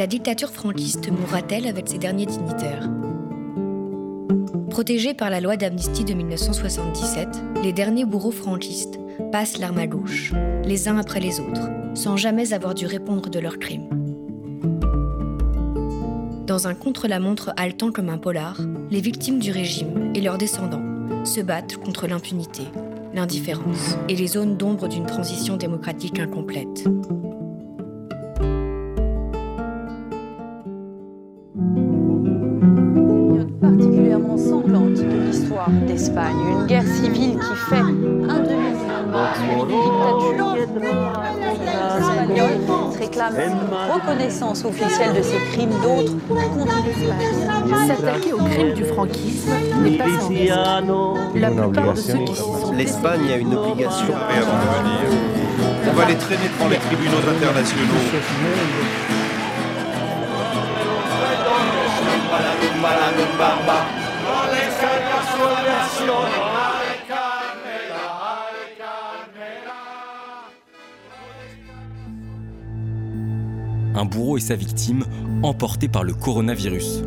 la dictature franquiste mourra-t-elle avec ses derniers dignitaires Protégés par la loi d'amnistie de 1977, les derniers bourreaux franquistes passent l'arme à gauche, les uns après les autres, sans jamais avoir dû répondre de leurs crimes. Dans un contre-la-montre haletant comme un polar, les victimes du régime et leurs descendants se battent contre l'impunité, l'indifférence et les zones d'ombre d'une transition démocratique incomplète. Une guerre civile qui fait un demi-siècle d'une dictature espagnole réclame une reconnaissance officielle de ses crimes, d'autres contre l'Espagne. S'attaquer aux crimes du franquisme n'est pas sans risque. La plupart de ceux qui s'y sont L'Espagne a une obligation. On va les traîner devant les tribunaux internationaux. Un bourreau et sa victime emportés par le coronavirus.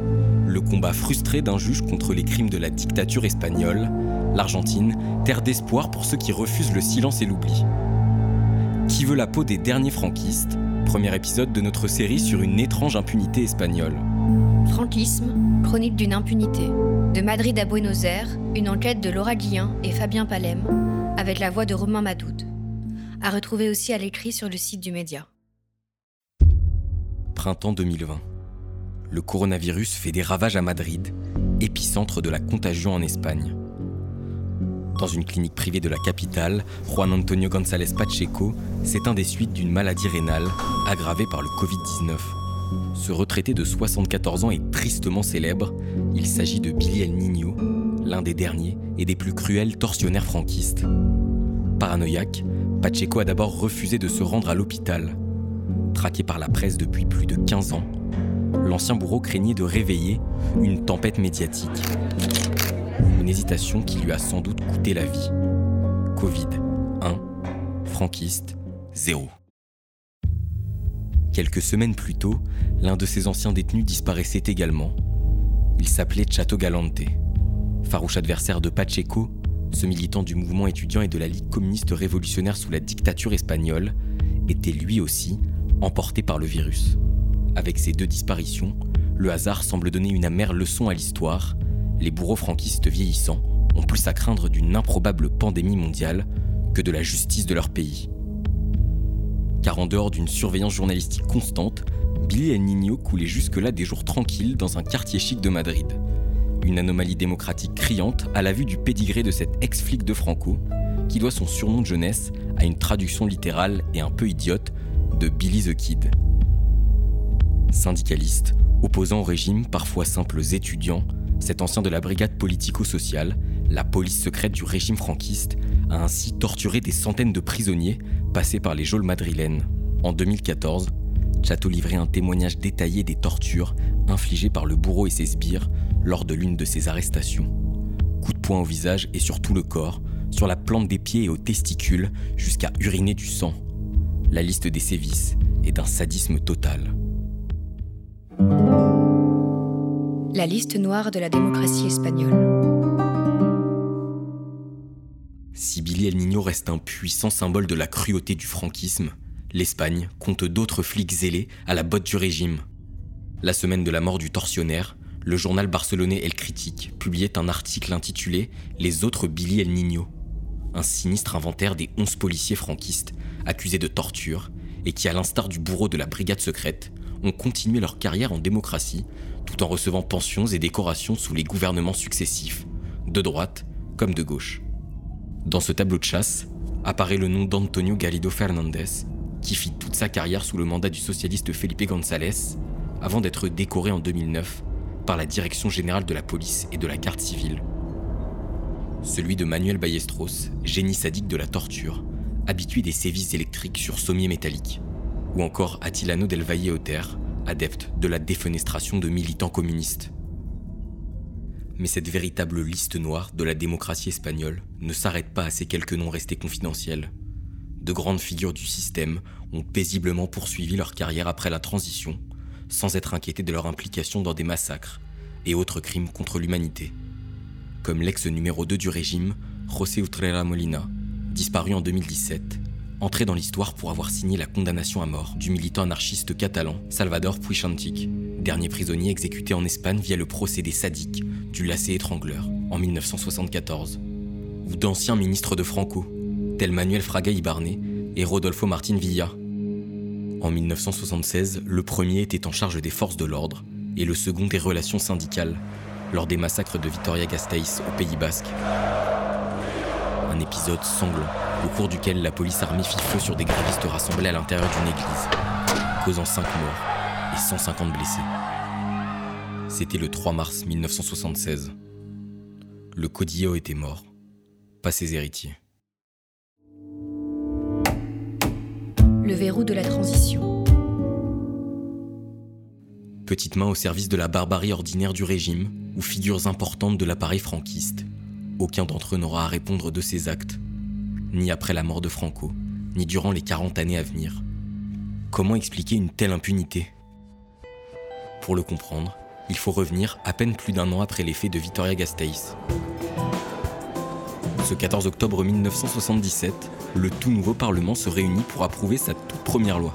Le combat frustré d'un juge contre les crimes de la dictature espagnole. L'Argentine, terre d'espoir pour ceux qui refusent le silence et l'oubli. Qui veut la peau des derniers franquistes? Premier épisode de notre série sur une étrange impunité espagnole. Franquisme, chronique d'une impunité. De Madrid à Buenos Aires, une enquête de Laura Guillain et Fabien Palem, avec la voix de Romain Madoud. À retrouver aussi à l'écrit sur le site du média. Printemps 2020. Le coronavirus fait des ravages à Madrid, épicentre de la contagion en Espagne. Dans une clinique privée de la capitale, Juan Antonio González Pacheco s'éteint des suites d'une maladie rénale aggravée par le Covid-19. Ce retraité de 74 ans est tristement célèbre. Il s'agit de Billy El Niño, l'un des derniers et des plus cruels tortionnaires franquistes. Paranoïaque, Pacheco a d'abord refusé de se rendre à l'hôpital. Traqué par la presse depuis plus de 15 ans, l'ancien bourreau craignait de réveiller une tempête médiatique. Une hésitation qui lui a sans doute coûté la vie. Covid 1, franquiste 0. Quelques semaines plus tôt, l'un de ses anciens détenus disparaissait également. Il s'appelait Chato Galante. Farouche adversaire de Pacheco, ce militant du mouvement étudiant et de la Ligue communiste révolutionnaire sous la dictature espagnole, était lui aussi emporté par le virus. Avec ces deux disparitions, le hasard semble donner une amère leçon à l'histoire. Les bourreaux franquistes vieillissants ont plus à craindre d'une improbable pandémie mondiale que de la justice de leur pays car en dehors d'une surveillance journalistique constante, Billy El Niño coulait jusque-là des jours tranquilles dans un quartier chic de Madrid. Une anomalie démocratique criante à la vue du pédigré de cet ex-flic de Franco, qui doit son surnom de jeunesse à une traduction littérale et un peu idiote de Billy the Kid. Syndicaliste, opposant au régime, parfois simples étudiants, cet ancien de la brigade politico-sociale, la police secrète du régime franquiste, a ainsi torturé des centaines de prisonniers passés par les geôles madrilènes. En 2014, Chateau livrait un témoignage détaillé des tortures infligées par le bourreau et ses sbires lors de l'une de ses arrestations. Coups de poing au visage et sur tout le corps, sur la plante des pieds et aux testicules, jusqu'à uriner du sang. La liste des sévices est d'un sadisme total. La liste noire de la démocratie espagnole. Si Billy El Niño reste un puissant symbole de la cruauté du franquisme, l'Espagne compte d'autres flics zélés à la botte du régime. La semaine de la mort du tortionnaire, le journal barcelonais El Critique publiait un article intitulé Les autres Billy El Niño, un sinistre inventaire des 11 policiers franquistes accusés de torture et qui, à l'instar du bourreau de la brigade secrète, ont continué leur carrière en démocratie tout en recevant pensions et décorations sous les gouvernements successifs, de droite comme de gauche. Dans ce tableau de chasse apparaît le nom d'Antonio Garrido Fernandez, qui fit toute sa carrière sous le mandat du socialiste Felipe González, avant d'être décoré en 2009 par la Direction générale de la police et de la garde civile. Celui de Manuel Ballestros, génie sadique de la torture, habitué des sévices électriques sur sommiers métalliques, ou encore Attilano del Valle Oter, adepte de la défenestration de militants communistes. Mais cette véritable liste noire de la démocratie espagnole ne s'arrête pas à ces quelques noms restés confidentiels. De grandes figures du système ont paisiblement poursuivi leur carrière après la transition, sans être inquiétés de leur implication dans des massacres et autres crimes contre l'humanité. Comme l'ex numéro 2 du régime, José Utrera Molina, disparu en 2017, entré dans l'histoire pour avoir signé la condamnation à mort du militant anarchiste catalan Salvador Puichantic, dernier prisonnier exécuté en Espagne via le procédé sadique du lacet étrangleur en 1974, ou d'anciens ministres de Franco, tels Manuel Fraga Ibarné et Rodolfo Martin Villa. En 1976, le premier était en charge des forces de l'ordre et le second des relations syndicales lors des massacres de Vitoria-Gasteiz au Pays Basque. Un épisode sanglant au cours duquel la police armée fit feu sur des grévistes rassemblés à l'intérieur d'une église, causant 5 morts et 150 blessés. C'était le 3 mars 1976. Le Codillo était mort, pas ses héritiers. Le verrou de la transition. Petite main au service de la barbarie ordinaire du régime ou figures importantes de l'appareil franquiste. Aucun d'entre eux n'aura à répondre de ses actes, ni après la mort de Franco, ni durant les 40 années à venir. Comment expliquer une telle impunité? Pour le comprendre, il faut revenir à peine plus d'un an après les faits de Vitoria-Gasteiz. Ce 14 octobre 1977, le tout nouveau Parlement se réunit pour approuver sa toute première loi.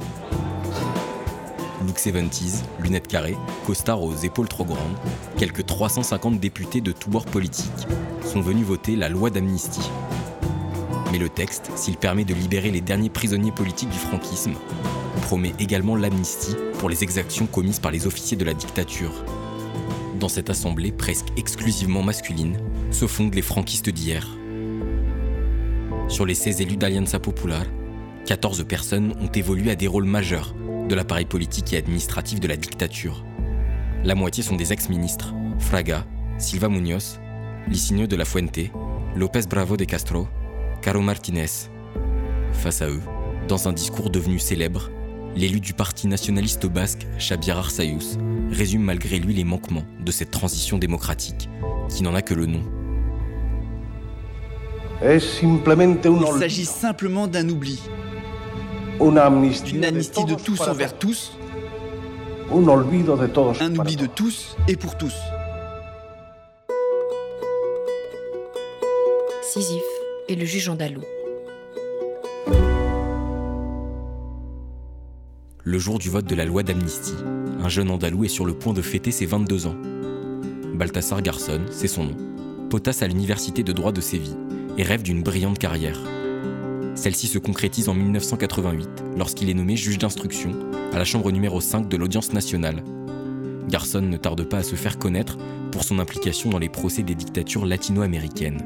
Look 70s, lunettes carrées, costard aux épaules trop grandes, quelques 350 députés de tous bords politiques sont venus voter la loi d'amnistie. Mais le texte, s'il permet de libérer les derniers prisonniers politiques du franquisme, promet également l'amnistie pour les exactions commises par les officiers de la dictature. Dans cette assemblée presque exclusivement masculine se fondent les franquistes d'hier. Sur les 16 élus d'Alianza Popular, 14 personnes ont évolué à des rôles majeurs de l'appareil politique et administratif de la dictature. La moitié sont des ex-ministres, Fraga, Silva Muñoz, Licinio de la Fuente, López Bravo de Castro, Caro Martinez. Face à eux, dans un discours devenu célèbre, l'élu du parti nationaliste basque, Xabier Arsayus, résume malgré lui les manquements de cette transition démocratique, qui n'en a que le nom. Il s'agit simplement d'un oubli, d'une amnistie de tous envers tous, un oubli de tous et pour tous. Et le juge andalou. Le jour du vote de la loi d'amnistie, un jeune andalou est sur le point de fêter ses 22 ans. Balthasar Garçon, c'est son nom, potasse à l'université de droit de Séville et rêve d'une brillante carrière. Celle-ci se concrétise en 1988 lorsqu'il est nommé juge d'instruction à la chambre numéro 5 de l'audience nationale. Garçon ne tarde pas à se faire connaître pour son implication dans les procès des dictatures latino-américaines,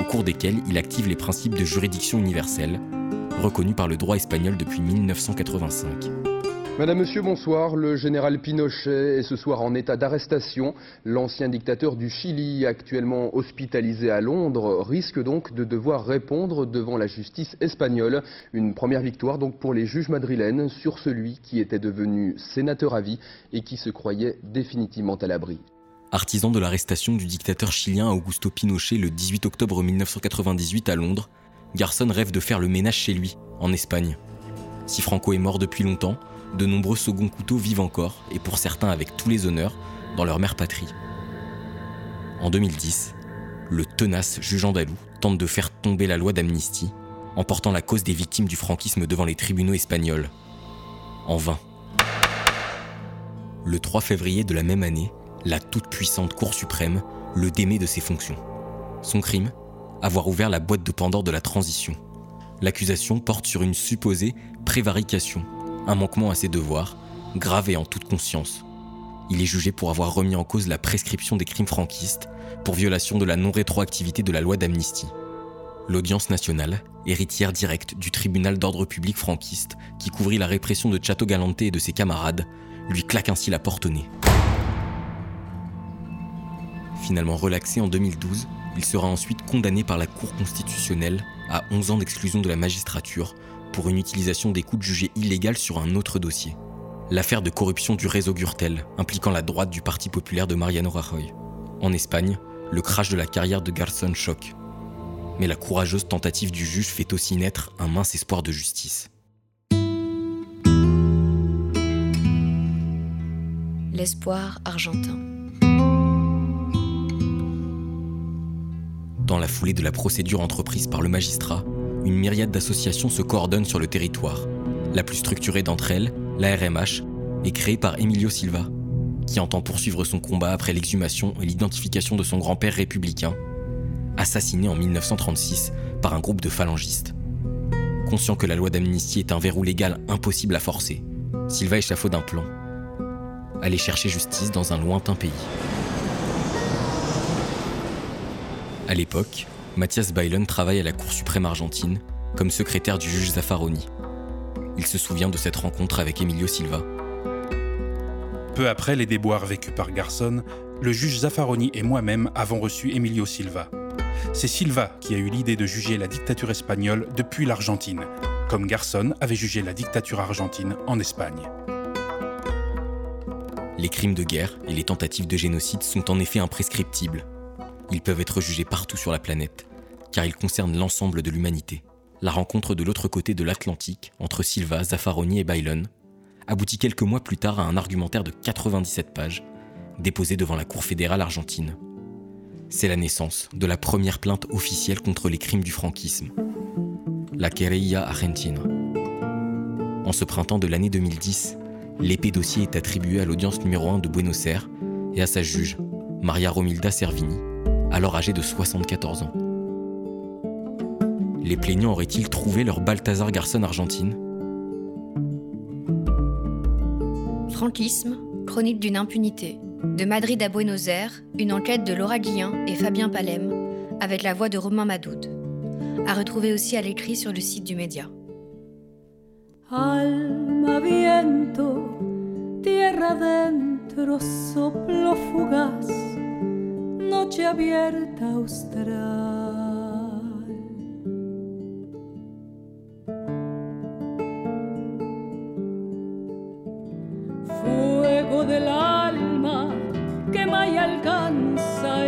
au cours desquels il active les principes de juridiction universelle, reconnus par le droit espagnol depuis 1985. Madame, Monsieur, bonsoir. Le général Pinochet est ce soir en état d'arrestation. L'ancien dictateur du Chili, actuellement hospitalisé à Londres, risque donc de devoir répondre devant la justice espagnole. Une première victoire donc pour les juges madrilènes sur celui qui était devenu sénateur à vie et qui se croyait définitivement à l'abri. Artisan de l'arrestation du dictateur chilien Augusto Pinochet le 18 octobre 1998 à Londres, Garçon rêve de faire le ménage chez lui, en Espagne. Si Franco est mort depuis longtemps, de nombreux seconds couteaux vivent encore, et pour certains avec tous les honneurs, dans leur mère patrie. En 2010, le tenace juge andalou tente de faire tomber la loi d'amnistie en portant la cause des victimes du franquisme devant les tribunaux espagnols. En vain. Le 3 février de la même année, la toute-puissante Cour suprême le démet de ses fonctions. Son crime Avoir ouvert la boîte de Pandore de la transition. L'accusation porte sur une supposée prévarication un manquement à ses devoirs, gravé en toute conscience. Il est jugé pour avoir remis en cause la prescription des crimes franquistes pour violation de la non-rétroactivité de la loi d'amnistie. L'audience nationale, héritière directe du tribunal d'ordre public franquiste qui couvrit la répression de Chateau Galante et de ses camarades, lui claque ainsi la porte au nez. Finalement relaxé en 2012, il sera ensuite condamné par la Cour constitutionnelle à 11 ans d'exclusion de la magistrature pour une utilisation d'écoute jugée illégale sur un autre dossier. L'affaire de corruption du réseau Gürtel, impliquant la droite du Parti populaire de Mariano Rajoy. En Espagne, le crash de la carrière de Garçon choque. Mais la courageuse tentative du juge fait aussi naître un mince espoir de justice. l'espoir argentin. Dans la foulée de la procédure entreprise par le magistrat, une myriade d'associations se coordonnent sur le territoire. La plus structurée d'entre elles, la RMH, est créée par Emilio Silva, qui entend poursuivre son combat après l'exhumation et l'identification de son grand-père républicain, assassiné en 1936 par un groupe de phalangistes. Conscient que la loi d'amnistie est un verrou légal impossible à forcer, Silva échafaude un plan. Aller chercher justice dans un lointain pays. À l'époque, Mathias Bailen travaille à la Cour suprême argentine comme secrétaire du juge Zaffaroni. Il se souvient de cette rencontre avec Emilio Silva. Peu après les déboires vécus par Garçon, le juge Zaffaroni et moi-même avons reçu Emilio Silva. C'est Silva qui a eu l'idée de juger la dictature espagnole depuis l'Argentine, comme Garçon avait jugé la dictature argentine en Espagne. Les crimes de guerre et les tentatives de génocide sont en effet imprescriptibles ils peuvent être jugés partout sur la planète, car ils concernent l'ensemble de l'humanité. La rencontre de l'autre côté de l'Atlantique, entre Silva, Zaffaroni et Bailon, aboutit quelques mois plus tard à un argumentaire de 97 pages, déposé devant la Cour fédérale argentine. C'est la naissance de la première plainte officielle contre les crimes du franquisme, la Querella Argentina. En ce printemps de l'année 2010, l'épée dossier est attribuée à l'audience numéro 1 de Buenos Aires et à sa juge, Maria Romilda Servini, alors âgé de 74 ans. Les plaignants auraient-ils trouvé leur Balthazar Garçon argentine? Franquisme, chronique d'une impunité. De Madrid à Buenos Aires, une enquête de Laura Guillin et Fabien Palem, avec la voix de Romain Madoud. À retrouver aussi à l'écrit sur le site du média. Alma viento, tierra dentro, soplo fugaz noche abierta austral. Fuego del alma quema y alcanza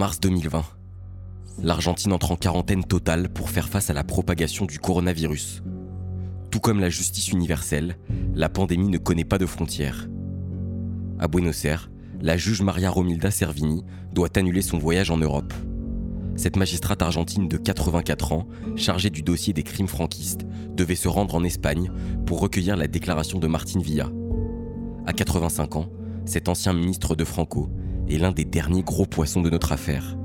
mars 2020. L'Argentine entre en quarantaine totale pour faire face à la propagation du coronavirus. Tout comme la justice universelle, la pandémie ne connaît pas de frontières. À Buenos Aires, la juge Maria Romilda Servini doit annuler son voyage en Europe cette magistrate argentine de 84 ans, chargée du dossier des crimes franquistes, devait se rendre en Espagne pour recueillir la déclaration de Martin Villa. À 85 ans, cet ancien ministre de Franco est l'un des derniers gros poissons de notre affaire.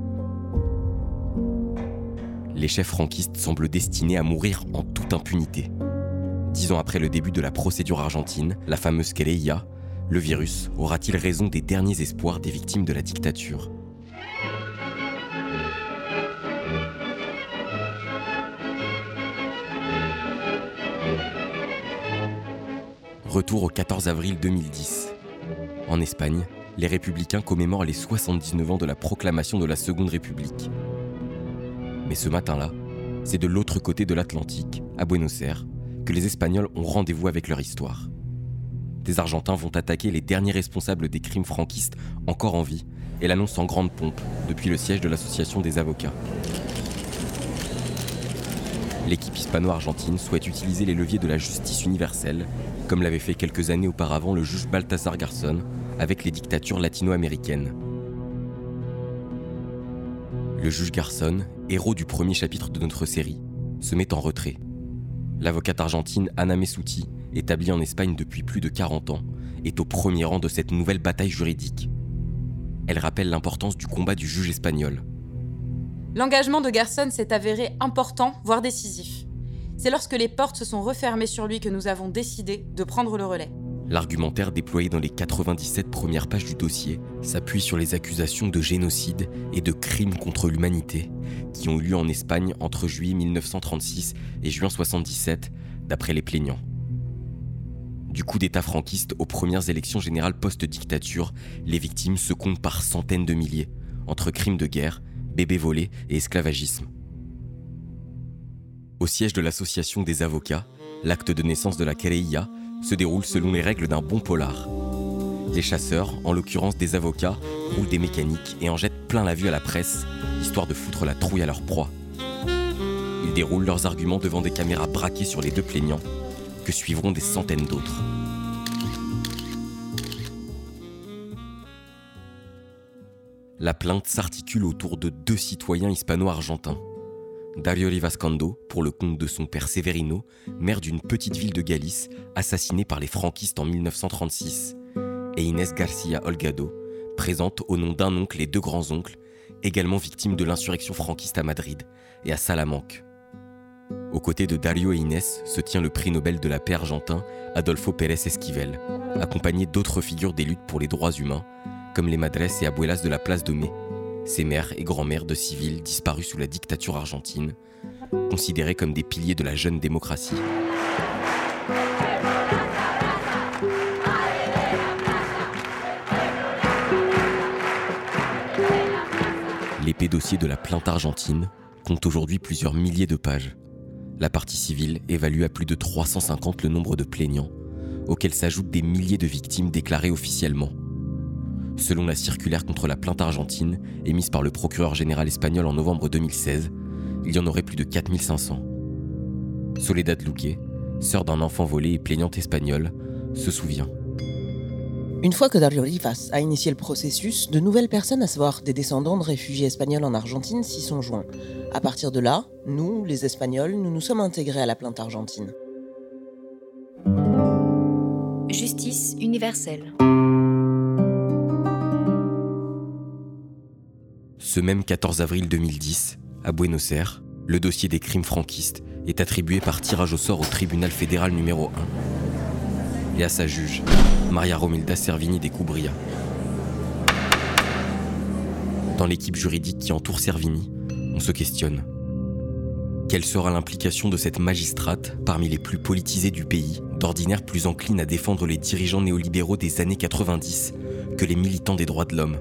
Les chefs franquistes semblent destinés à mourir en toute impunité. Dix ans après le début de la procédure argentine, la fameuse Querella, le virus aura-t-il raison des derniers espoirs des victimes de la dictature? Retour au 14 avril 2010. En Espagne, les républicains commémorent les 79 ans de la proclamation de la Seconde République. Mais ce matin-là, c'est de l'autre côté de l'Atlantique, à Buenos Aires, que les Espagnols ont rendez-vous avec leur histoire. Des Argentins vont attaquer les derniers responsables des crimes franquistes encore en vie et l'annoncent en grande pompe depuis le siège de l'Association des avocats. l'équipe hispano-argentine souhaite utiliser les leviers de la justice universelle, comme l'avait fait quelques années auparavant le juge Baltasar Garson avec les dictatures latino-américaines. Le juge Garson, héros du premier chapitre de notre série, se met en retrait. L'avocate argentine Ana Messuti, établie en Espagne depuis plus de 40 ans, est au premier rang de cette nouvelle bataille juridique. Elle rappelle l'importance du combat du juge espagnol. L'engagement de Garson s'est avéré important, voire décisif. C'est lorsque les portes se sont refermées sur lui que nous avons décidé de prendre le relais. L'argumentaire déployé dans les 97 premières pages du dossier s'appuie sur les accusations de génocide et de crimes contre l'humanité qui ont eu lieu en Espagne entre juillet 1936 et juin 1977, d'après les plaignants. Du coup d'État franquiste aux premières élections générales post-dictature, les victimes se comptent par centaines de milliers, entre crimes de guerre, bébés volés et esclavagisme. Au siège de l'association des avocats, l'acte de naissance de la querella se déroule selon les règles d'un bon polar. Les chasseurs, en l'occurrence des avocats, roulent des mécaniques et en jettent plein la vue à la presse, histoire de foutre la trouille à leur proie. Ils déroulent leurs arguments devant des caméras braquées sur les deux plaignants, que suivront des centaines d'autres. La plainte s'articule autour de deux citoyens hispano-argentins. Dario Rivascando, pour le compte de son père Severino, maire d'une petite ville de Galice, assassiné par les franquistes en 1936, et Inés Garcia Olgado, présente au nom d'un oncle et deux grands-oncles, également victimes de l'insurrection franquiste à Madrid et à Salamanque. Aux côtés de Dario et Inés se tient le prix Nobel de la paix argentin Adolfo Pérez Esquivel, accompagné d'autres figures des luttes pour les droits humains, comme les madres et abuelas de la place de Mai, ces mères et grands-mères de civils disparus sous la dictature argentine, considérés comme des piliers de la jeune démocratie. L'épée dossier de la plainte argentine compte aujourd'hui plusieurs milliers de pages. La partie civile évalue à plus de 350 le nombre de plaignants, auxquels s'ajoutent des milliers de victimes déclarées officiellement. Selon la circulaire contre la plainte argentine, émise par le procureur général espagnol en novembre 2016, il y en aurait plus de 4500. Soledad Luque, sœur d'un enfant volé et plaignante espagnole, se souvient. Une fois que Dario Rivas a initié le processus, de nouvelles personnes, à savoir des descendants de réfugiés espagnols en Argentine, s'y sont joints. À partir de là, nous, les Espagnols, nous nous sommes intégrés à la plainte argentine. Justice universelle. Ce même 14 avril 2010, à Buenos Aires, le dossier des crimes franquistes est attribué par tirage au sort au tribunal fédéral numéro 1 et à sa juge, Maria Romilda Servini de Cubria. Dans l'équipe juridique qui entoure Servini, on se questionne. Quelle sera l'implication de cette magistrate parmi les plus politisées du pays, d'ordinaire plus encline à défendre les dirigeants néolibéraux des années 90 que les militants des droits de l'homme?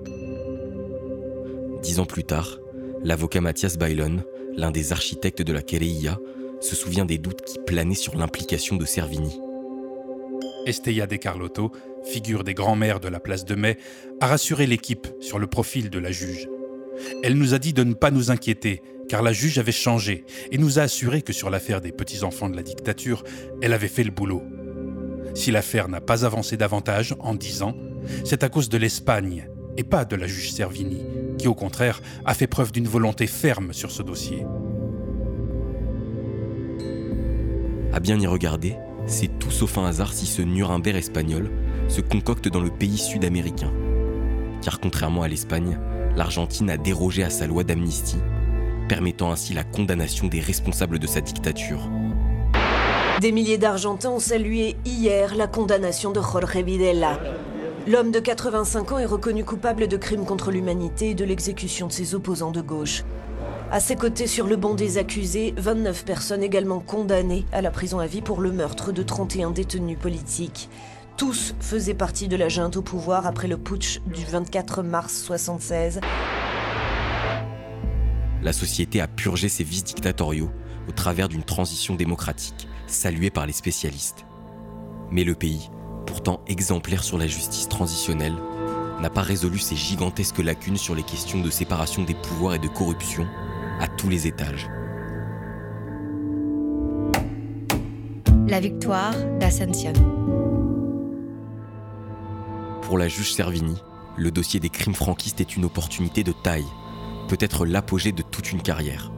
Dix ans plus tard, l'avocat Mathias Bailon, l'un des architectes de la querella, se souvient des doutes qui planaient sur l'implication de Servini. Estella De Carlotto, figure des grands-mères de la place de Mai, a rassuré l'équipe sur le profil de la juge. Elle nous a dit de ne pas nous inquiéter, car la juge avait changé et nous a assuré que sur l'affaire des petits-enfants de la dictature, elle avait fait le boulot. Si l'affaire n'a pas avancé davantage en dix ans, c'est à cause de l'Espagne et pas de la juge Servini, qui au contraire a fait preuve d'une volonté ferme sur ce dossier. À bien y regarder, c'est tout sauf un hasard si ce Nuremberg espagnol se concocte dans le pays sud-américain. Car contrairement à l'Espagne, l'Argentine a dérogé à sa loi d'amnistie, permettant ainsi la condamnation des responsables de sa dictature. Des milliers d'Argentins ont salué hier la condamnation de Jorge Videla, L'homme de 85 ans est reconnu coupable de crimes contre l'humanité et de l'exécution de ses opposants de gauche. À ses côtés, sur le banc des accusés, 29 personnes également condamnées à la prison à vie pour le meurtre de 31 détenus politiques. Tous faisaient partie de la junte au pouvoir après le putsch du 24 mars 1976. La société a purgé ses vices dictatoriaux au travers d'une transition démocratique, saluée par les spécialistes. Mais le pays pourtant exemplaire sur la justice transitionnelle, n'a pas résolu ces gigantesques lacunes sur les questions de séparation des pouvoirs et de corruption à tous les étages. La victoire d'Ascension. Pour la juge Servini, le dossier des crimes franquistes est une opportunité de taille, peut-être l'apogée de toute une carrière.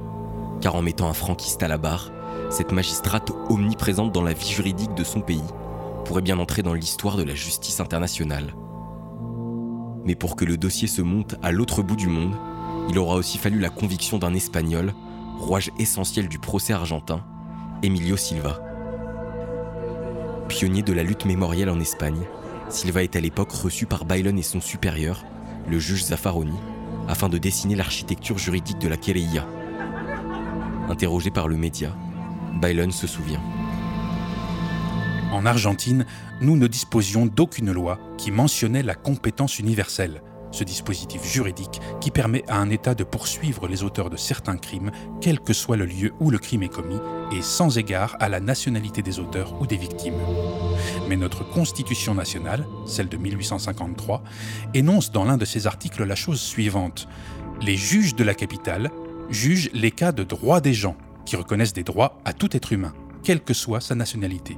Car en mettant un franquiste à la barre, cette magistrate omniprésente dans la vie juridique de son pays pourrait bien entrer dans l'histoire de la justice internationale. Mais pour que le dossier se monte à l'autre bout du monde, il aura aussi fallu la conviction d'un Espagnol, rouage essentiel du procès argentin, Emilio Silva. Pionnier de la lutte mémorielle en Espagne, Silva est à l'époque reçu par Bailon et son supérieur, le juge Zaffaroni, afin de dessiner l'architecture juridique de la querella. Interrogé par le média, Bailon se souvient. En Argentine, nous ne disposions d'aucune loi qui mentionnait la compétence universelle, ce dispositif juridique qui permet à un État de poursuivre les auteurs de certains crimes, quel que soit le lieu où le crime est commis, et sans égard à la nationalité des auteurs ou des victimes. Mais notre Constitution nationale, celle de 1853, énonce dans l'un de ses articles la chose suivante. Les juges de la capitale jugent les cas de droit des gens, qui reconnaissent des droits à tout être humain, quelle que soit sa nationalité.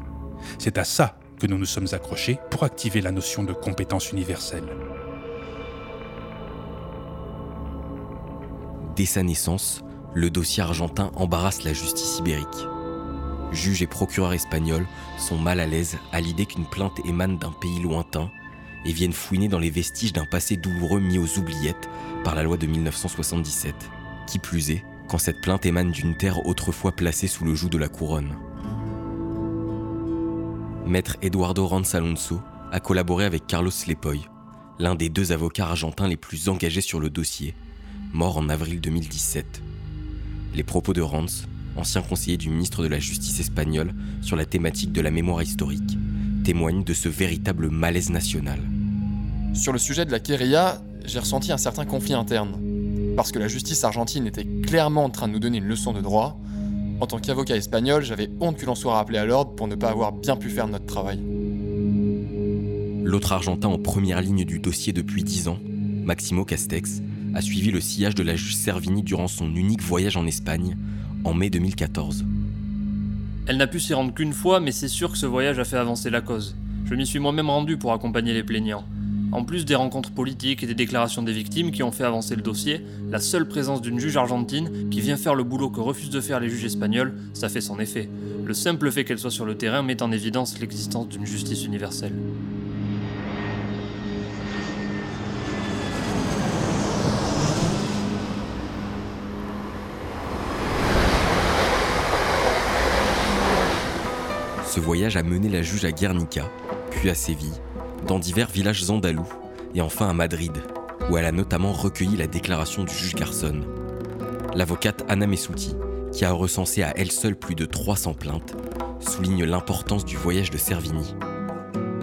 C'est à ça que nous nous sommes accrochés pour activer la notion de compétence universelle. Dès sa naissance, le dossier argentin embarrasse la justice ibérique. Juges et procureurs espagnols sont mal à l'aise à l'idée qu'une plainte émane d'un pays lointain et viennent fouiner dans les vestiges d'un passé douloureux mis aux oubliettes par la loi de 1977. Qui plus est, quand cette plainte émane d'une terre autrefois placée sous le joug de la couronne. Maître Eduardo Ranz Alonso a collaboré avec Carlos Lepoy, l'un des deux avocats argentins les plus engagés sur le dossier, mort en avril 2017. Les propos de Ranz, ancien conseiller du ministre de la Justice espagnol sur la thématique de la mémoire historique, témoignent de ce véritable malaise national. Sur le sujet de la querella, j'ai ressenti un certain conflit interne. Parce que la justice argentine était clairement en train de nous donner une leçon de droit, en tant qu'avocat espagnol, j'avais honte que l'on soit rappelé à l'ordre pour ne pas avoir bien pu faire notre travail. L'autre Argentin en première ligne du dossier depuis dix ans, Maximo Castex, a suivi le sillage de la juge Servini durant son unique voyage en Espagne, en mai 2014. Elle n'a pu s'y rendre qu'une fois, mais c'est sûr que ce voyage a fait avancer la cause. Je m'y suis moi-même rendu pour accompagner les plaignants. En plus des rencontres politiques et des déclarations des victimes qui ont fait avancer le dossier, la seule présence d'une juge argentine qui vient faire le boulot que refusent de faire les juges espagnols, ça fait son effet. Le simple fait qu'elle soit sur le terrain met en évidence l'existence d'une justice universelle. Ce voyage a mené la juge à Guernica, puis à Séville, dans divers villages andalous, et enfin à Madrid, où elle a notamment recueilli la déclaration du juge Garçon. L'avocate Anna Messuti, qui a recensé à elle seule plus de 300 plaintes, souligne l'importance du voyage de Servini.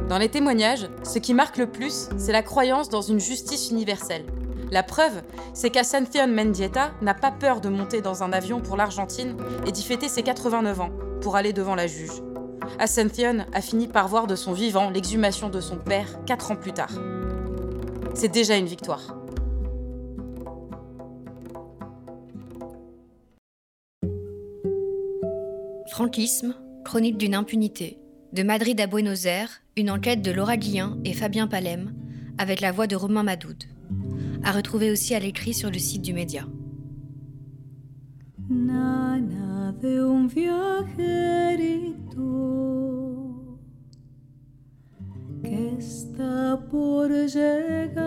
Dans les témoignages, ce qui marque le plus, c'est la croyance dans une justice universelle. La preuve, c'est qu'Ascension Mendieta n'a pas peur de monter dans un avion pour l'Argentine et d'y fêter ses 89 ans pour aller devant la juge. Ascension a fini par voir de son vivant l'exhumation de son père quatre ans plus tard. C'est déjà une victoire. Franquisme, chronique d'une impunité. De Madrid à Buenos Aires, une enquête de Laura Guillin et Fabien Palem, avec la voix de Romain Madoud. À retrouver aussi à l'écrit sur le site du média. Nana de un viajerito que está por llegar.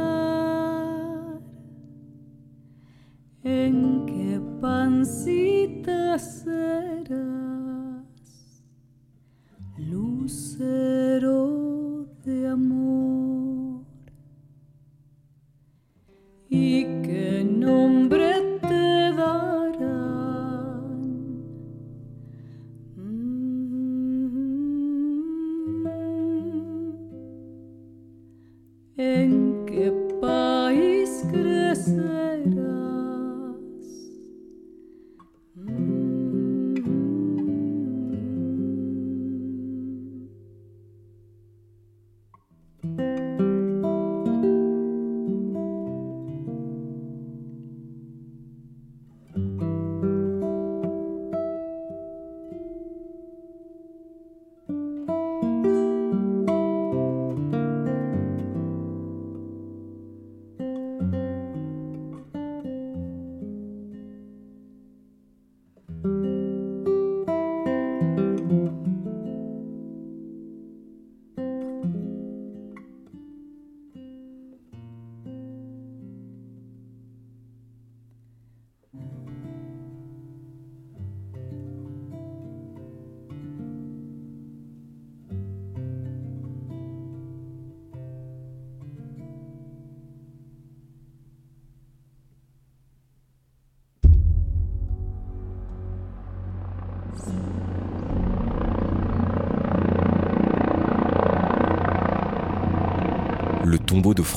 ¿En qué pancita serás? Lucero de amor. ¿Y qué nombre te darán? ¿En qué país crecerás?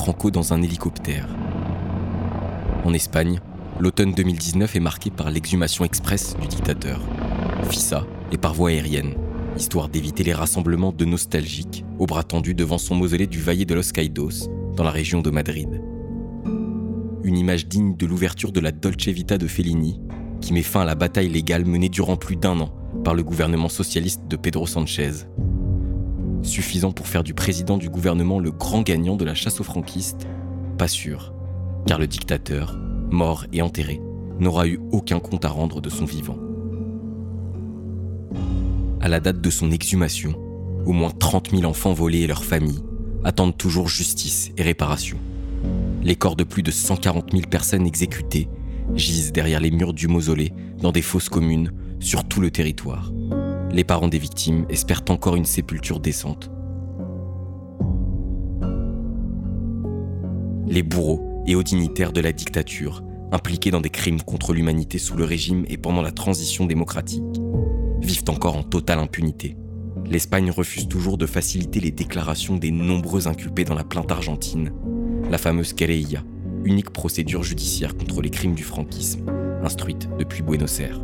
Dans un hélicoptère. En Espagne, l'automne 2019 est marqué par l'exhumation express du dictateur. Fissa et par voie aérienne, histoire d'éviter les rassemblements de nostalgiques au bras tendu devant son mausolée du Valle de los Caídos, dans la région de Madrid. Une image digne de l'ouverture de la Dolce Vita de Fellini, qui met fin à la bataille légale menée durant plus d'un an par le gouvernement socialiste de Pedro Sanchez. Suffisant pour faire du président du gouvernement le grand gagnant de la chasse aux franquistes Pas sûr, car le dictateur, mort et enterré, n'aura eu aucun compte à rendre de son vivant. À la date de son exhumation, au moins 30 000 enfants volés et leurs familles attendent toujours justice et réparation. Les corps de plus de 140 000 personnes exécutées gisent derrière les murs du mausolée dans des fosses communes sur tout le territoire. Les parents des victimes espèrent encore une sépulture décente. Les bourreaux et hauts dignitaires de la dictature, impliqués dans des crimes contre l'humanité sous le régime et pendant la transition démocratique, vivent encore en totale impunité. L'Espagne refuse toujours de faciliter les déclarations des nombreux inculpés dans la plainte argentine, la fameuse querella, unique procédure judiciaire contre les crimes du franquisme, instruite depuis Buenos Aires.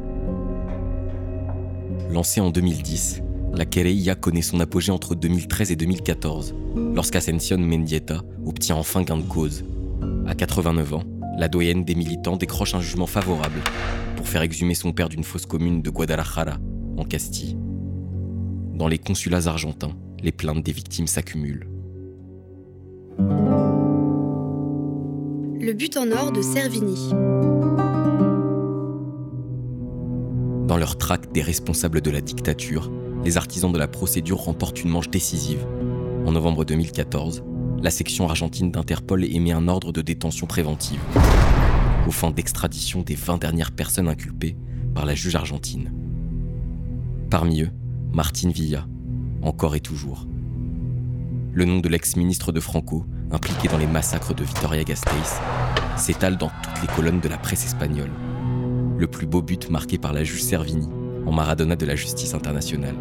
Lancée en 2010, la querella connaît son apogée entre 2013 et 2014, lorsqu'Ascension Mendieta obtient enfin gain de cause. À 89 ans, la doyenne des militants décroche un jugement favorable pour faire exhumer son père d'une fosse commune de Guadalajara, en Castille. Dans les consulats argentins, les plaintes des victimes s'accumulent. Le but en or de Servini. Dans leur traque des responsables de la dictature, les artisans de la procédure remportent une manche décisive. En novembre 2014, la section argentine d'Interpol émet un ordre de détention préventive, au fin d'extradition des 20 dernières personnes inculpées par la juge argentine. Parmi eux, Martine Villa, encore et toujours. Le nom de l'ex-ministre de Franco, impliqué dans les massacres de Vitoria-Gasteiz, s'étale dans toutes les colonnes de la presse espagnole. Le plus beau but marqué par la juge Servini, en Maradona de la justice internationale.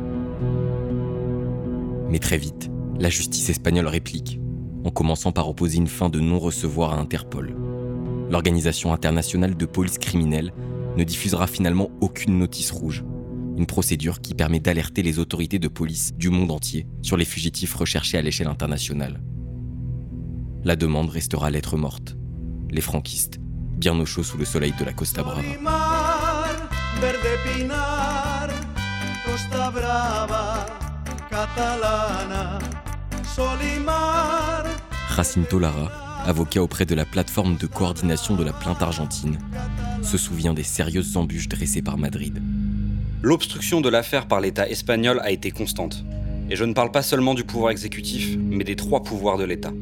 Mais très vite, la justice espagnole réplique, en commençant par opposer une fin de non-recevoir à Interpol. L'organisation internationale de police criminelle ne diffusera finalement aucune notice rouge, une procédure qui permet d'alerter les autorités de police du monde entier sur les fugitifs recherchés à l'échelle internationale. La demande restera lettre morte. Les franquistes, bien au chaud sous le soleil de la Costa Brava. Jacinto Lara, avocat auprès de la plateforme de coordination de la plainte argentine, se souvient des sérieuses embûches dressées par Madrid. L'obstruction de l'affaire par l'État espagnol a été constante. Et je ne parle pas seulement du pouvoir exécutif, mais des trois pouvoirs de l'État.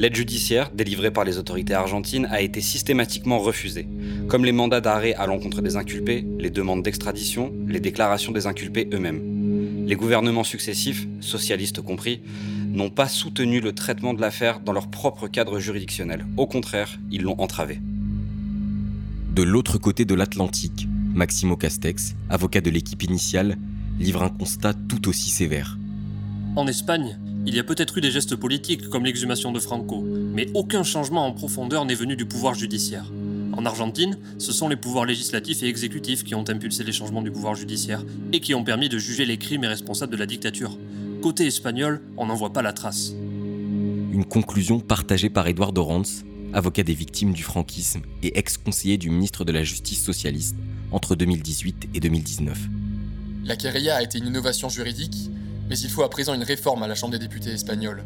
L'aide judiciaire, délivrée par les autorités argentines, a été systématiquement refusée, comme les mandats d'arrêt à l'encontre des inculpés, les demandes d'extradition, les déclarations des inculpés eux-mêmes. Les gouvernements successifs, socialistes compris, n'ont pas soutenu le traitement de l'affaire dans leur propre cadre juridictionnel. Au contraire, ils l'ont entravé. De l'autre côté de l'Atlantique, Maximo Castex, avocat de l'équipe initiale, livre un constat tout aussi sévère. En Espagne, il y a peut-être eu des gestes politiques comme l'exhumation de Franco, mais aucun changement en profondeur n'est venu du pouvoir judiciaire. En Argentine, ce sont les pouvoirs législatifs et exécutifs qui ont impulsé les changements du pouvoir judiciaire et qui ont permis de juger les crimes et responsables de la dictature. Côté espagnol, on n'en voit pas la trace. Une conclusion partagée par Edouard Ranz, avocat des victimes du franquisme et ex-conseiller du ministre de la Justice socialiste entre 2018 et 2019. La querella a été une innovation juridique mais il faut à présent une réforme à la Chambre des députés espagnole.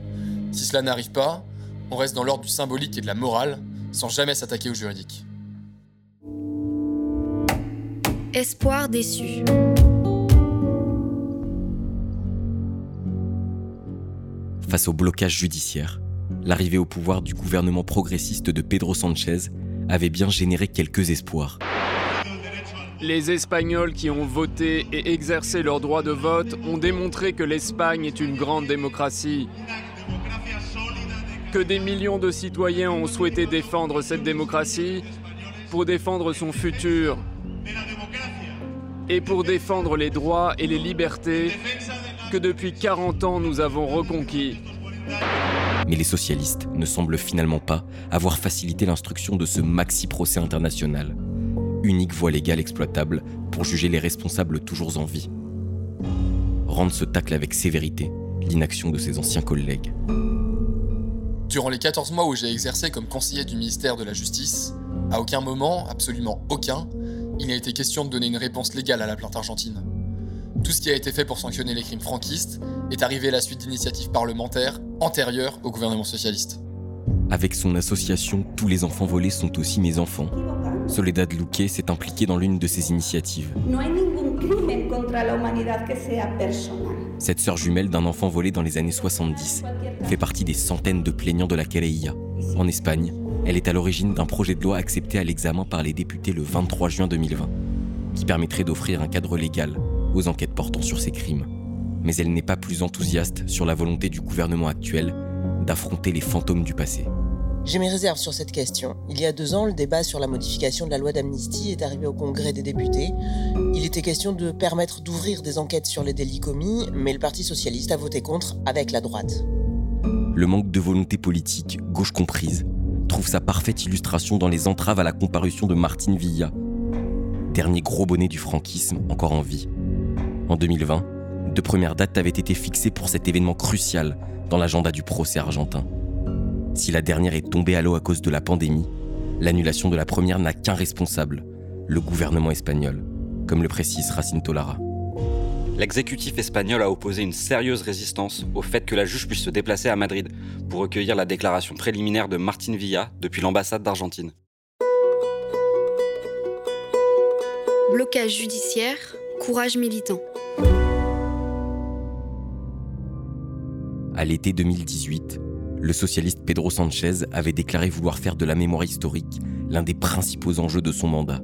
Si cela n'arrive pas, on reste dans l'ordre du symbolique et de la morale, sans jamais s'attaquer au juridique. Espoir déçu. Face au blocage judiciaire, l'arrivée au pouvoir du gouvernement progressiste de Pedro Sanchez avait bien généré quelques espoirs. Les Espagnols qui ont voté et exercé leur droit de vote ont démontré que l'Espagne est une grande démocratie. Que des millions de citoyens ont souhaité défendre cette démocratie pour défendre son futur et pour défendre les droits et les libertés que depuis 40 ans nous avons reconquis. Mais les socialistes ne semblent finalement pas avoir facilité l'instruction de ce maxi-procès international, unique voie légale exploitable pour juger les responsables toujours en vie. Rand se tacle avec sévérité l'inaction de ses anciens collègues. Durant les 14 mois où j'ai exercé comme conseiller du ministère de la Justice, à aucun moment, absolument aucun, il n'a été question de donner une réponse légale à la plainte argentine. Tout ce qui a été fait pour sanctionner les crimes franquistes est arrivé à la suite d'initiatives parlementaires antérieures au gouvernement socialiste. Avec son association Tous les enfants volés sont aussi mes enfants, Soledad Luque s'est impliquée dans l'une de ces initiatives. Cette sœur jumelle d'un enfant volé dans les années 70 fait partie des centaines de plaignants de la Querella. En Espagne, elle est à l'origine d'un projet de loi accepté à l'examen par les députés le 23 juin 2020, qui permettrait d'offrir un cadre légal aux enquêtes portant sur ces crimes. Mais elle n'est pas plus enthousiaste sur la volonté du gouvernement actuel d'affronter les fantômes du passé. J'ai mes réserves sur cette question. Il y a deux ans, le débat sur la modification de la loi d'amnistie est arrivé au Congrès des députés. Il était question de permettre d'ouvrir des enquêtes sur les délits commis, mais le Parti socialiste a voté contre avec la droite. Le manque de volonté politique, gauche comprise, trouve sa parfaite illustration dans les entraves à la comparution de Martine Villa, dernier gros bonnet du franquisme encore en vie. En 2020, deux premières dates avaient été fixées pour cet événement crucial dans l'agenda du procès argentin. Si la dernière est tombée à l'eau à cause de la pandémie, l'annulation de la première n'a qu'un responsable, le gouvernement espagnol, comme le précise Racine Tolara. L'exécutif espagnol a opposé une sérieuse résistance au fait que la juge puisse se déplacer à Madrid pour recueillir la déclaration préliminaire de Martin Villa depuis l'ambassade d'Argentine. Blocage judiciaire, courage militant. À l'été 2018, le socialiste Pedro Sanchez avait déclaré vouloir faire de la mémoire historique l'un des principaux enjeux de son mandat.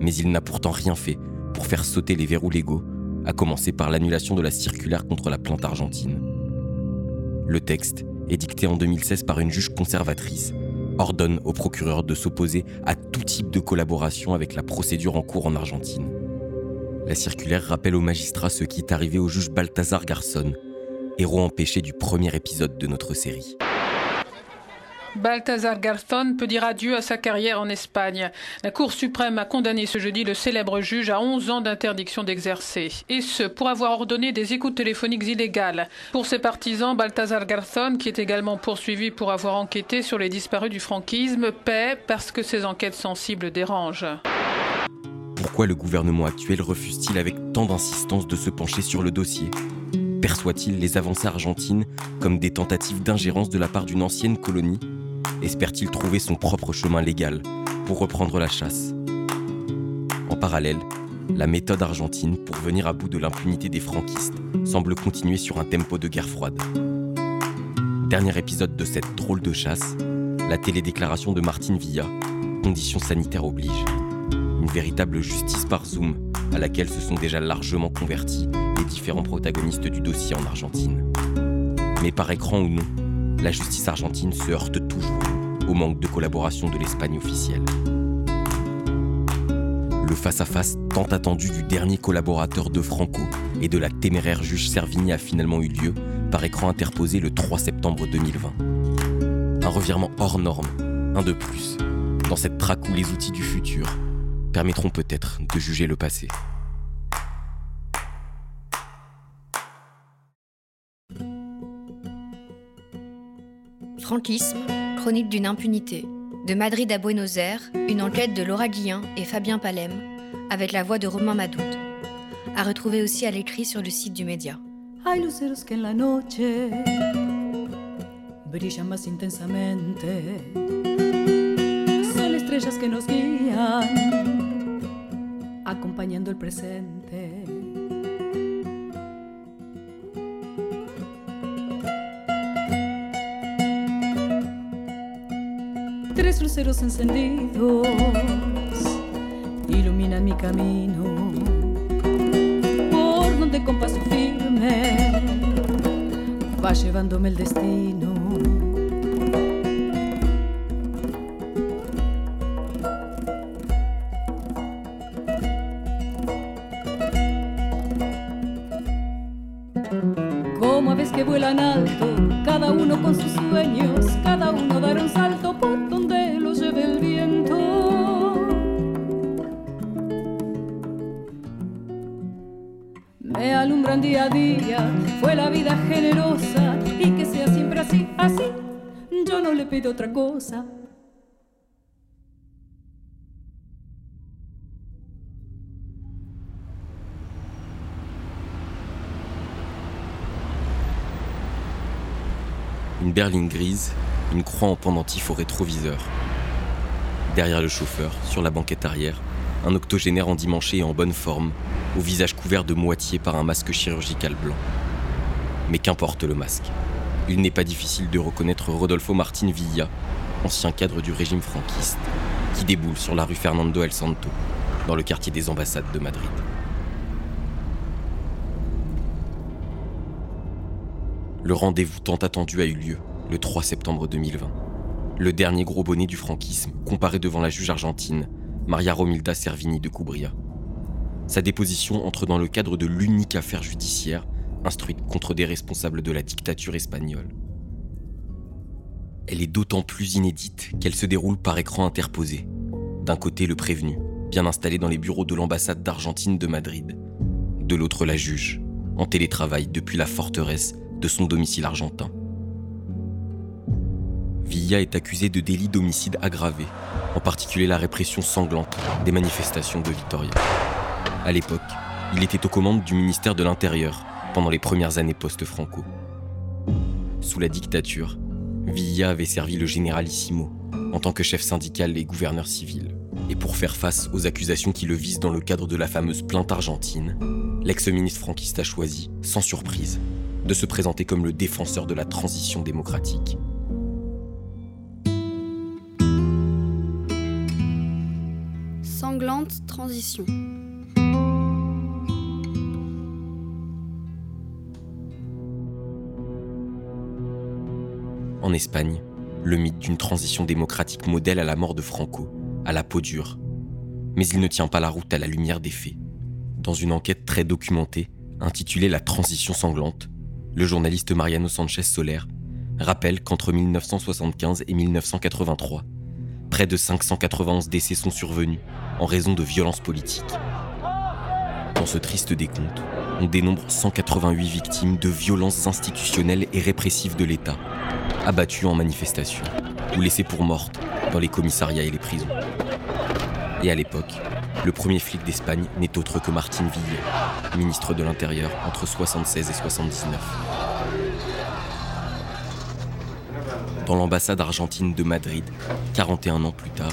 Mais il n'a pourtant rien fait pour faire sauter les verrous légaux, à commencer par l'annulation de la circulaire contre la plante argentine. Le texte, édicté en 2016 par une juge conservatrice, ordonne au procureur de s'opposer à tout type de collaboration avec la procédure en cours en Argentine. La circulaire rappelle aux magistrats ce qui est arrivé au juge Balthazar Garçon, héros empêché du premier épisode de notre série. Balthazar Garzón peut dire adieu à sa carrière en Espagne. La Cour suprême a condamné ce jeudi le célèbre juge à 11 ans d'interdiction d'exercer, et ce pour avoir ordonné des écoutes téléphoniques illégales. Pour ses partisans, Balthazar Garzón, qui est également poursuivi pour avoir enquêté sur les disparus du franquisme, paie parce que ses enquêtes sensibles dérangent. Pourquoi le gouvernement actuel refuse-t-il avec tant d'insistance de se pencher sur le dossier? Perçoit-il les avancées argentines comme des tentatives d'ingérence de la part d'une ancienne colonie? Espère-t-il trouver son propre chemin légal pour reprendre la chasse? En parallèle, la méthode argentine pour venir à bout de l'impunité des franquistes semble continuer sur un tempo de guerre froide. Dernier épisode de cette drôle de chasse, la télédéclaration de Martine Villa, conditions sanitaires oblige. Une véritable justice par Zoom à laquelle se sont déjà largement convertis les différents protagonistes du dossier en Argentine. Mais par écran ou non, la justice argentine se heurte toujours au manque de collaboration de l'Espagne officielle. Le face-à-face tant attendu du dernier collaborateur de Franco et de la téméraire juge Servini a finalement eu lieu par écran interposé le 3 septembre 2020. Un revirement hors norme, un de plus, dans cette traque où les outils du futur permettront peut-être de juger le passé. Franquisme, chronique d'une impunité. De Madrid à Buenos Aires, une enquête de Laura Guillin et Fabien Palem, avec la voix de Romain Madoud. À retrouver aussi à l'écrit sur le site du média. Hay luceros que en la noche intensamente. Son. Tres luceros encendidos iluminan mi camino, por donde con paso firme va llevándome el destino. Une berline grise, une croix en pendentif au rétroviseur. Derrière le chauffeur, sur la banquette arrière, un octogénaire endimanché et en bonne forme, au visage couvert de moitié par un masque chirurgical blanc. Mais qu'importe le masque. Il n'est pas difficile de reconnaître Rodolfo Martin Villa, ancien cadre du régime franquiste, qui déboule sur la rue Fernando El Santo, dans le quartier des ambassades de Madrid. Le rendez-vous tant attendu a eu lieu le 3 septembre 2020. Le dernier gros bonnet du franquisme comparé devant la juge argentine, Maria Romilda Servini de Cubria. Sa déposition entre dans le cadre de l'unique affaire judiciaire instruite contre des responsables de la dictature espagnole. Elle est d'autant plus inédite qu'elle se déroule par écran interposé. D'un côté le prévenu, bien installé dans les bureaux de l'ambassade d'Argentine de Madrid. De l'autre la juge, en télétravail depuis la forteresse de son domicile argentin. Villa est accusé de délit d'homicide aggravé, en particulier la répression sanglante des manifestations de Vitoria. À l'époque, il était aux commandes du ministère de l'Intérieur pendant les premières années post-Franco. Sous la dictature, Villa avait servi le généralissimo en tant que chef syndical et gouverneur civil. Et pour faire face aux accusations qui le visent dans le cadre de la fameuse plainte argentine, l'ex-ministre franquiste a choisi, sans surprise, de se présenter comme le défenseur de la transition démocratique. Sanglante transition. En Espagne, le mythe d'une transition démocratique modèle à la mort de Franco, à la peau dure. Mais il ne tient pas la route à la lumière des faits. Dans une enquête très documentée, intitulée La transition sanglante, le journaliste Mariano Sanchez Soler rappelle qu'entre 1975 et 1983, près de 591 décès sont survenus en raison de violences politiques. Dans ce triste décompte, on dénombre 188 victimes de violences institutionnelles et répressives de l'État, abattues en manifestation ou laissées pour mortes dans les commissariats et les prisons. Et à l'époque, le premier flic d'Espagne n'est autre que Martin Ville, ministre de l'Intérieur entre 76 et 79. Dans l'ambassade argentine de Madrid, 41 ans plus tard,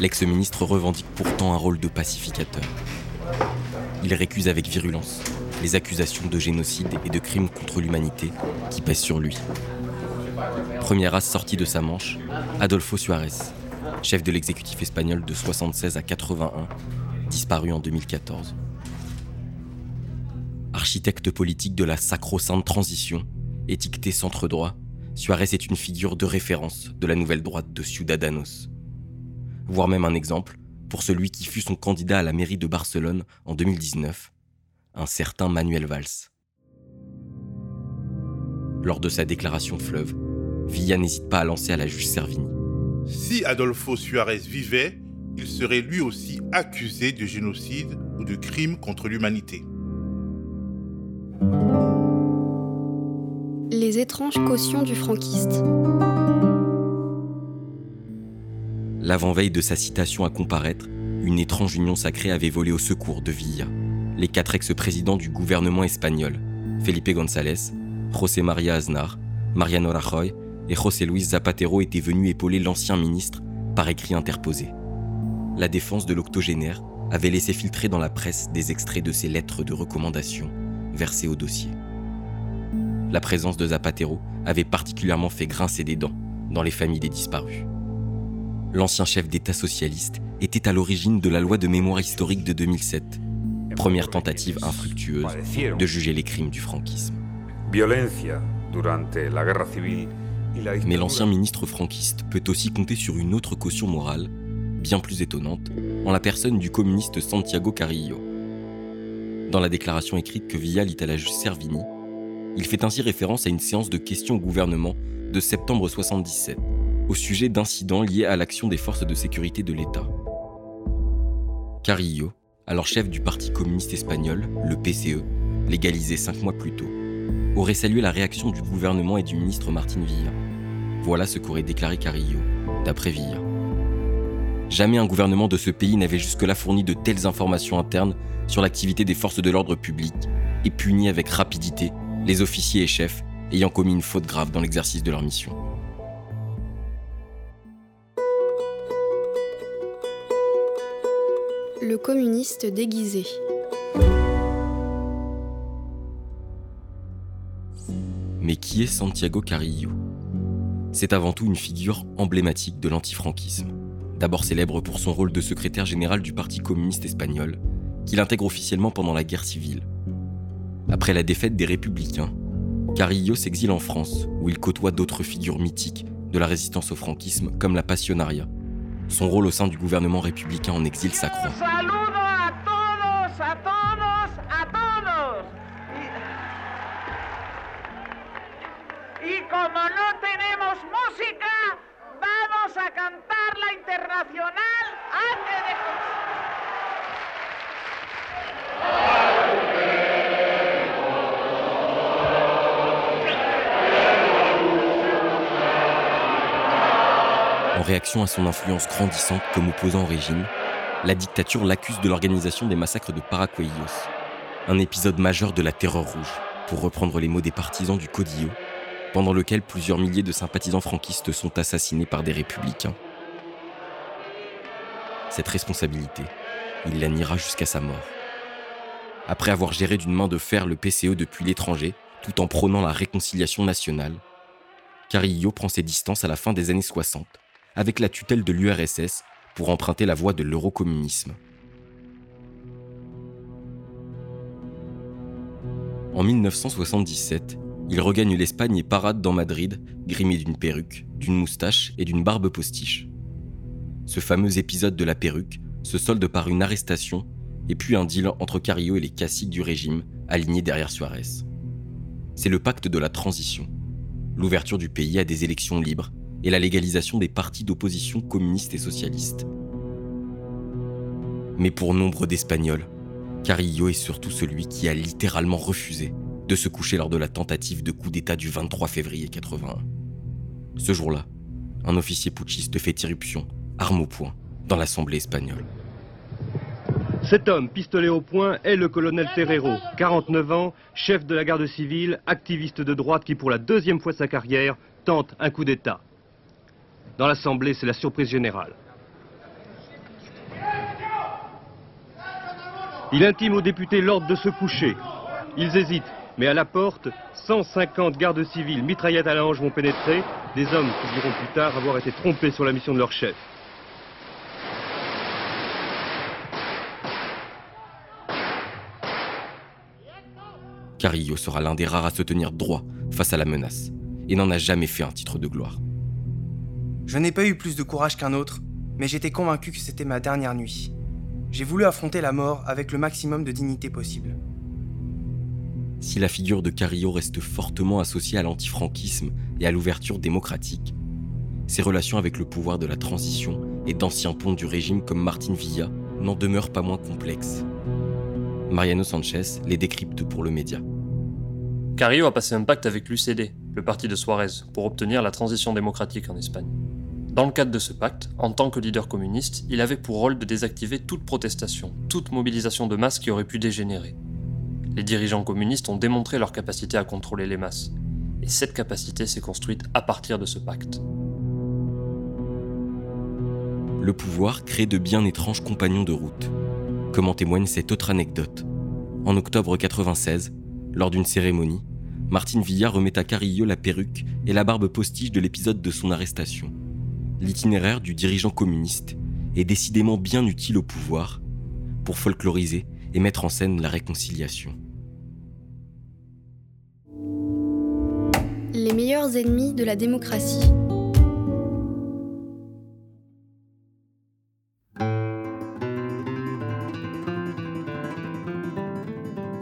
l'ex-ministre revendique pourtant un rôle de pacificateur. Il récuse avec virulence les accusations de génocide et de crimes contre l'humanité qui pèsent sur lui. Première race sortie de sa manche, Adolfo Suarez, chef de l'exécutif espagnol de 76 à 81, disparu en 2014. Architecte politique de la sacro-sainte transition, étiqueté centre droit, Suarez est une figure de référence de la nouvelle droite de Ciudadanos. Voire même un exemple pour celui qui fut son candidat à la mairie de Barcelone en 2019, un certain Manuel Valls. Lors de sa déclaration fleuve, Villa n'hésite pas à lancer à la juge Servini. Si Adolfo Suarez vivait, il serait lui aussi accusé de génocide ou de crime contre l'humanité. Les étranges cautions du franquiste. L'avant-veille de sa citation à comparaître, une étrange union sacrée avait volé au secours de Villa. Les quatre ex-présidents du gouvernement espagnol, Felipe González, José María Aznar, Mariano Rajoy et José Luis Zapatero étaient venus épauler l'ancien ministre par écrit interposé. La défense de l'octogénaire avait laissé filtrer dans la presse des extraits de ses lettres de recommandation versées au dossier. La présence de Zapatero avait particulièrement fait grincer des dents dans les familles des disparus. L'ancien chef d'État socialiste était à l'origine de la loi de mémoire historique de 2007, première tentative infructueuse de juger les crimes du franquisme. Mais l'ancien ministre franquiste peut aussi compter sur une autre caution morale, bien plus étonnante, en la personne du communiste Santiago Carrillo. Dans la déclaration écrite que Villa lit à la juge Servini, Il fait ainsi référence à une séance de questions au gouvernement de septembre 77, au sujet d'incidents liés à l'action des forces de sécurité de l'État. Carrillo, alors chef du Parti communiste espagnol, le PCE, légalisé cinq mois plus tôt, aurait salué la réaction du gouvernement et du ministre Martin Villa. Voilà ce qu'aurait déclaré Carrillo, d'après Villa. Jamais un gouvernement de ce pays n'avait jusque-là fourni de telles informations internes sur l'activité des forces de l'ordre public et puni avec rapidité les officiers et chefs ayant commis une faute grave dans l'exercice de leur mission. Le communiste déguisé. Mais qui est Santiago Carrillo? C'est avant tout une figure emblématique de l'antifranquisme. D'abord célèbre pour son rôle de secrétaire général du Parti communiste espagnol, qu'il intègre officiellement pendant la guerre civile. Après la défaite des républicains, Carrillo s'exile en France, où il côtoie d'autres figures mythiques de la résistance au franquisme, comme la Passionaria. Son rôle au sein du gouvernement républicain en exil s'accroît. vamos a cantar la internacional antes réaction à son influence grandissante comme opposant au régime, la dictature l'accuse de l'organisation des massacres de Paracuellos, un épisode majeur de la terreur rouge, pour reprendre les mots des partisans du Codillo, pendant lequel plusieurs milliers de sympathisants franquistes sont assassinés par des républicains. Cette responsabilité, il la niera jusqu'à sa mort. Après avoir géré d'une main de fer le PCE depuis l'étranger, tout en prônant la réconciliation nationale, Carrillo prend ses distances à la fin des années 60, avec la tutelle de l'URSS pour emprunter la voie de l'eurocommunisme. En 1977, il regagne l'Espagne et parade dans Madrid, grimé d'une perruque, d'une moustache et d'une barbe postiche. Ce fameux épisode de la perruque se solde par une arrestation et puis un deal entre Carrillo et les caciques du régime alignés derrière Suarez. C'est le pacte de la transition, l'ouverture du pays à des élections libres et la légalisation des partis d'opposition communistes et socialistes. Mais pour nombre d'Espagnols, Carrillo est surtout celui qui a littéralement refusé de se coucher lors de la tentative de coup d'État du 23 février 81. Ce jour-là, un officier putschiste fait irruption, arme au poing, dans l'Assemblée espagnole. Cet homme, pistolet au poing, est le colonel Terrero, 49 ans, chef de la garde civile, activiste de droite qui, pour la deuxième fois de sa carrière, tente un coup d'État. Dans l'Assemblée, c'est la surprise générale. Il intime aux députés l'ordre de se coucher. Ils hésitent, mais à la porte, 150 gardes civils mitraillettes à la hanche vont pénétrer, des hommes qui diront plus tard avoir été trompés sur la mission de leur chef. Carrillo sera l'un des rares à se tenir droit face à la menace, et n'en a jamais fait un titre de gloire. Je n'ai pas eu plus de courage qu'un autre, mais j'étais convaincu que c'était ma dernière nuit. J'ai voulu affronter la mort avec le maximum de dignité possible. Si la figure de Carrillo reste fortement associée à l'antifranquisme et à l'ouverture démocratique, ses relations avec le pouvoir de la transition et d'anciens ponts du régime comme Martin Villa n'en demeurent pas moins complexes. Mariano Sanchez les décrypte pour le média. Carrillo a passé un pacte avec l'UCD, le parti de Suarez, pour obtenir la transition démocratique en Espagne. Dans le cadre de ce pacte, en tant que leader communiste, il avait pour rôle de désactiver toute protestation, toute mobilisation de masse qui aurait pu dégénérer les dirigeants communistes ont démontré leur capacité à contrôler les masses. Et cette capacité s'est construite à partir de ce pacte. Le pouvoir crée de bien étranges compagnons de route, comme en témoigne cette autre anecdote. En octobre 96, lors d'une cérémonie, Martine Villa remet à Carrillo la perruque et la barbe postiche de l'épisode de son arrestation. L'itinéraire du dirigeant communiste est décidément bien utile au pouvoir pour folkloriser et mettre en scène la réconciliation. Les meilleurs ennemis de la démocratie.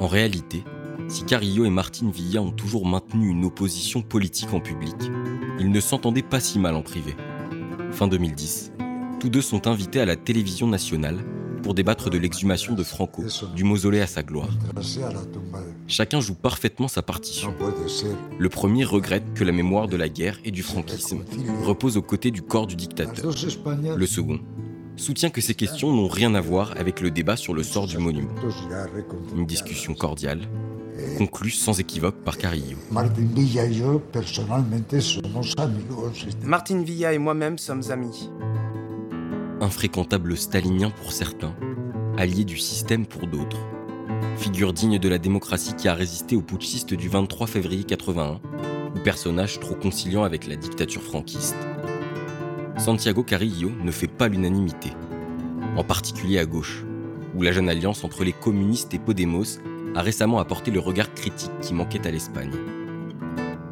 En réalité, Si Carillo et Martine Villa ont toujours maintenu une opposition politique en public, ils ne s'entendaient pas si mal en privé. Fin 2010, tous deux sont invités à la télévision nationale pour débattre de l'exhumation de Franco, du mausolée à sa gloire. Chacun joue parfaitement sa partition. Le premier regrette que la mémoire de la guerre et du franquisme repose aux côtés du corps du dictateur. Le second soutient que ces questions n'ont rien à voir avec le débat sur le sort du monument. Une discussion cordiale, conclue sans équivoque par Carillo. Martin Villa et moi-même sommes amis infréquentable stalinien pour certains, allié du système pour d'autres. Figure digne de la démocratie qui a résisté aux putschistes du 23 février 81, ou personnage trop conciliant avec la dictature franquiste. Santiago Carrillo ne fait pas l'unanimité, en particulier à gauche, où la jeune alliance entre les communistes et Podemos a récemment apporté le regard critique qui manquait à l'Espagne.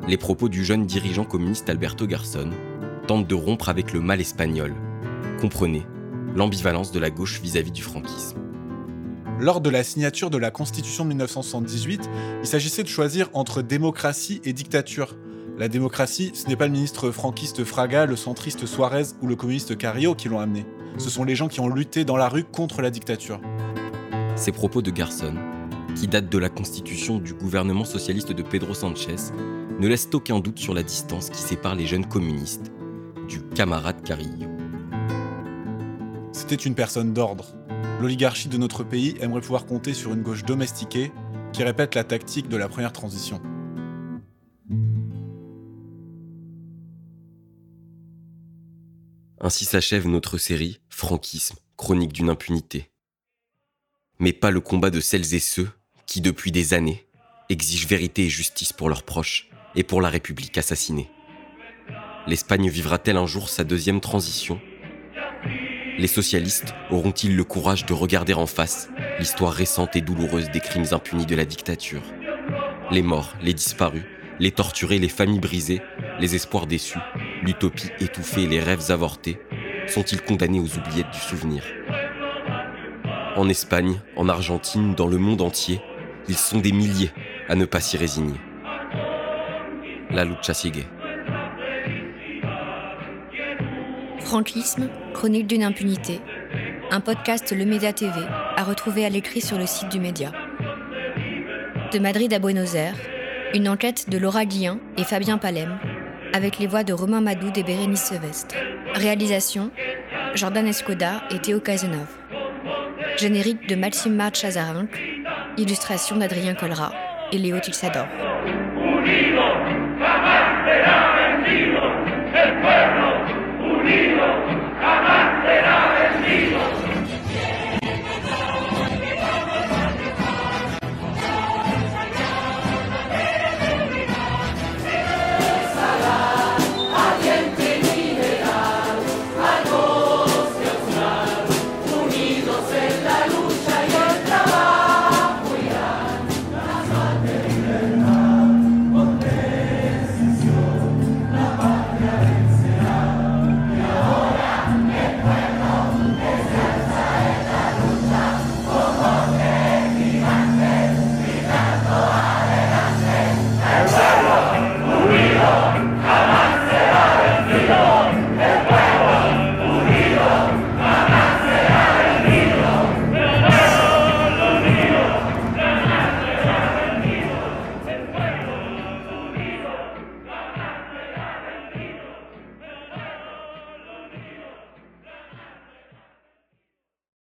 Les propos du jeune dirigeant communiste Alberto Garçon tentent de rompre avec le mal espagnol comprenez l'ambivalence de la gauche vis-à-vis du franquisme. Lors de la signature de la Constitution de 1978, il s'agissait de choisir entre démocratie et dictature. La démocratie, ce n'est pas le ministre franquiste Fraga, le centriste Suarez ou le communiste Carrillo qui l'ont amené. Ce sont les gens qui ont lutté dans la rue contre la dictature. Ces propos de Garson, qui datent de la constitution du gouvernement socialiste de Pedro Sanchez, ne laissent aucun doute sur la distance qui sépare les jeunes communistes du camarade Carrillo. C'était une personne d'ordre. L'oligarchie de notre pays aimerait pouvoir compter sur une gauche domestiquée qui répète la tactique de la première transition. Ainsi s'achève notre série Franquisme, chronique d'une impunité. Mais pas le combat de celles et ceux qui, depuis des années, exigent vérité et justice pour leurs proches et pour la République assassinée. L'Espagne vivra-t-elle un jour sa deuxième transition? Les socialistes auront-ils le courage de regarder en face l'histoire récente et douloureuse des crimes impunis de la dictature? Les morts, les disparus, les torturés, les familles brisées, les espoirs déçus, l'utopie étouffée les rêves avortés sont-ils condamnés aux oubliettes du souvenir? En Espagne, en Argentine, dans le monde entier, ils sont des milliers à ne pas s'y résigner. La lucha sigue. Franquisme, chronique d'une impunité. Un podcast Le Média TV à retrouver à l'écrit sur le site du Média. De Madrid à Buenos Aires, une enquête de Laura Guillain et Fabien Palem, avec les voix de Romain Madoud et Bérénice Sevestre. Réalisation Jordan Escoda et Théo Cazenove. Générique de Maxime March Chazarinck, illustration d'Adrien Colra et Léo Tilsador.